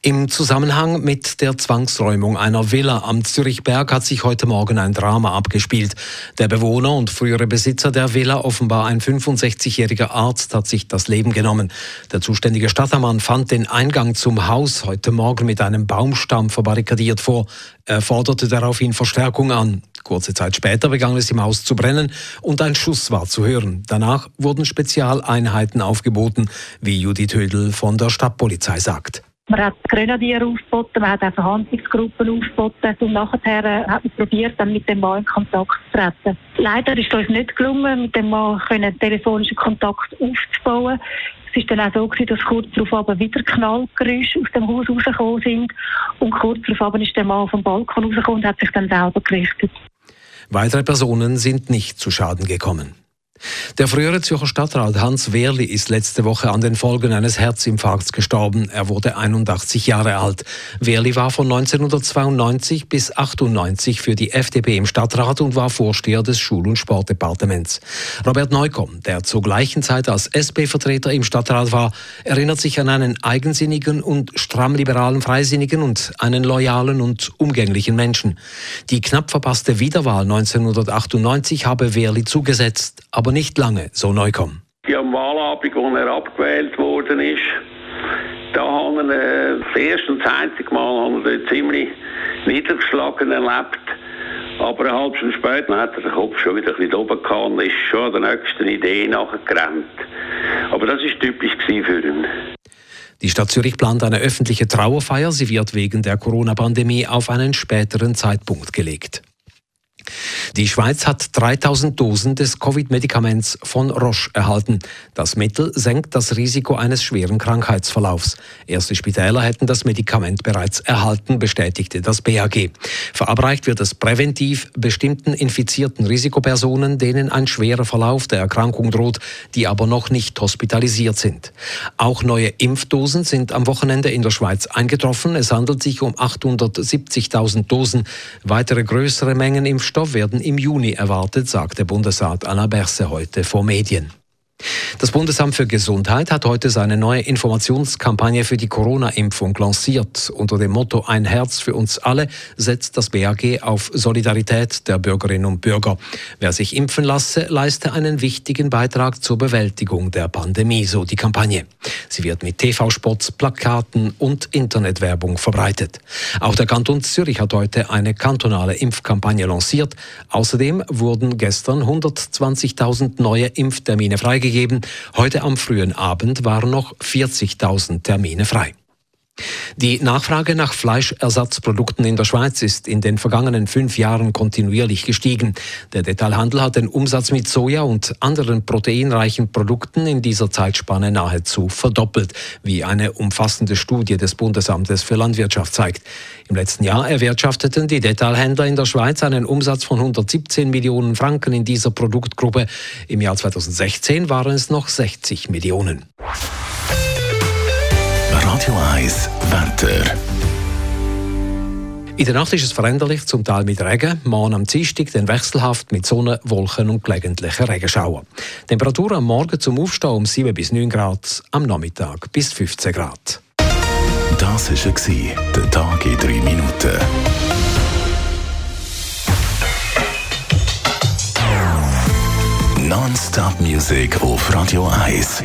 Im Zusammenhang mit der Zwangsräumung einer Villa am Zürichberg hat sich heute Morgen ein Drama abgespielt. Der Bewohner und frühere Besitzer der Villa, offenbar ein 65-jähriger Arzt, hat sich das Leben genommen. Der zuständige Stadtermann fand den Eingang zum Haus heute Morgen mit einem Baumstamm verbarrikadiert vor. Er forderte daraufhin Verstärkung an. Kurze Zeit später begann es im Haus zu brennen und ein Schuss war zu hören. Danach wurden Spezialeinheiten aufgeboten, wie Judith Hödel von der Stadtpolizei sagt. Man hat Grenadier aufgeboten, man hat auch Verhandlungsgruppen aufgeboten und nachher äh, hat man probiert, dann mit dem Mann in Kontakt zu treten. Leider ist es uns nicht gelungen, mit dem Mann telefonischen Kontakt aufzubauen. Es war dann auch so dass kurz darauf wieder Knallgeräusche aus dem Haus rausgekommen sind und kurz darauf ist der Mann vom Balkon rausgekommen und hat sich dann selber gerichtet. Weitere Personen sind nicht zu Schaden gekommen. Der frühere Zürcher Stadtrat Hans Wehrli ist letzte Woche an den Folgen eines Herzinfarkts gestorben. Er wurde 81 Jahre alt. Wehrli war von 1992 bis 98 für die FDP im Stadtrat und war Vorsteher des Schul- und Sportdepartements. Robert Neukomm, der zur gleichen Zeit als SP-Vertreter im Stadtrat war, erinnert sich an einen eigensinnigen und stramm liberalen Freisinnigen und einen loyalen und umgänglichen Menschen. Die knapp verpasste Wiederwahl 1998 habe Wehrli zugesetzt, aber aber nicht lange, so Neukomm. Ja, am Wahlabend, als er abgewählt worden ist, da haben wir äh, das erste und das einzige Mal haben wir ziemlich niedergeschlagen erlebt. Aber eine halbe Stunde später hat er den Kopf schon wieder ein bisschen oben gehabt und ist schon an der nächsten Idee nachgerannt. Aber das war typisch für ihn. Die Stadt Zürich plant eine öffentliche Trauerfeier. Sie wird wegen der Corona-Pandemie auf einen späteren Zeitpunkt gelegt. Die Schweiz hat 3000 Dosen des Covid-Medikaments von Roche erhalten. Das Mittel senkt das Risiko eines schweren Krankheitsverlaufs. Erste Spitäler hätten das Medikament bereits erhalten, bestätigte das BAG. Verabreicht wird es präventiv bestimmten infizierten Risikopersonen, denen ein schwerer Verlauf der Erkrankung droht, die aber noch nicht hospitalisiert sind. Auch neue Impfdosen sind am Wochenende in der Schweiz eingetroffen. Es handelt sich um 870.000 Dosen. Weitere größere Mengen Impfstoff werden werden im Juni erwartet, sagte Bundesrat Anna Berse heute vor Medien. Das Bundesamt für Gesundheit hat heute seine neue Informationskampagne für die Corona-Impfung lanciert. Unter dem Motto Ein Herz für uns alle setzt das BAG auf Solidarität der Bürgerinnen und Bürger. Wer sich impfen lasse, leiste einen wichtigen Beitrag zur Bewältigung der Pandemie, so die Kampagne. Sie wird mit TV-Spots, Plakaten und Internetwerbung verbreitet. Auch der Kanton Zürich hat heute eine kantonale Impfkampagne lanciert. Außerdem wurden gestern 120.000 neue Impftermine freigegeben gegeben. Heute am frühen Abend waren noch 40.000 Termine frei. Die Nachfrage nach Fleischersatzprodukten in der Schweiz ist in den vergangenen fünf Jahren kontinuierlich gestiegen. Der Detailhandel hat den Umsatz mit Soja und anderen proteinreichen Produkten in dieser Zeitspanne nahezu verdoppelt, wie eine umfassende Studie des Bundesamtes für Landwirtschaft zeigt. Im letzten Jahr erwirtschafteten die Detailhändler in der Schweiz einen Umsatz von 117 Millionen Franken in dieser Produktgruppe. Im Jahr 2016 waren es noch 60 Millionen. Radio 1 Wetter. In der Nacht ist es veränderlich, zum Teil mit Regen. Morgen am Dienstag dann wechselhaft mit Sonne, Wolken und gelegentlichen Regenschauern. Temperatur am Morgen zum Aufstehen um 7 bis 9 Grad, am Nachmittag bis 15 Grad. Das war der Tag in 3 Minuten. Non-Stop Music auf Radio 1.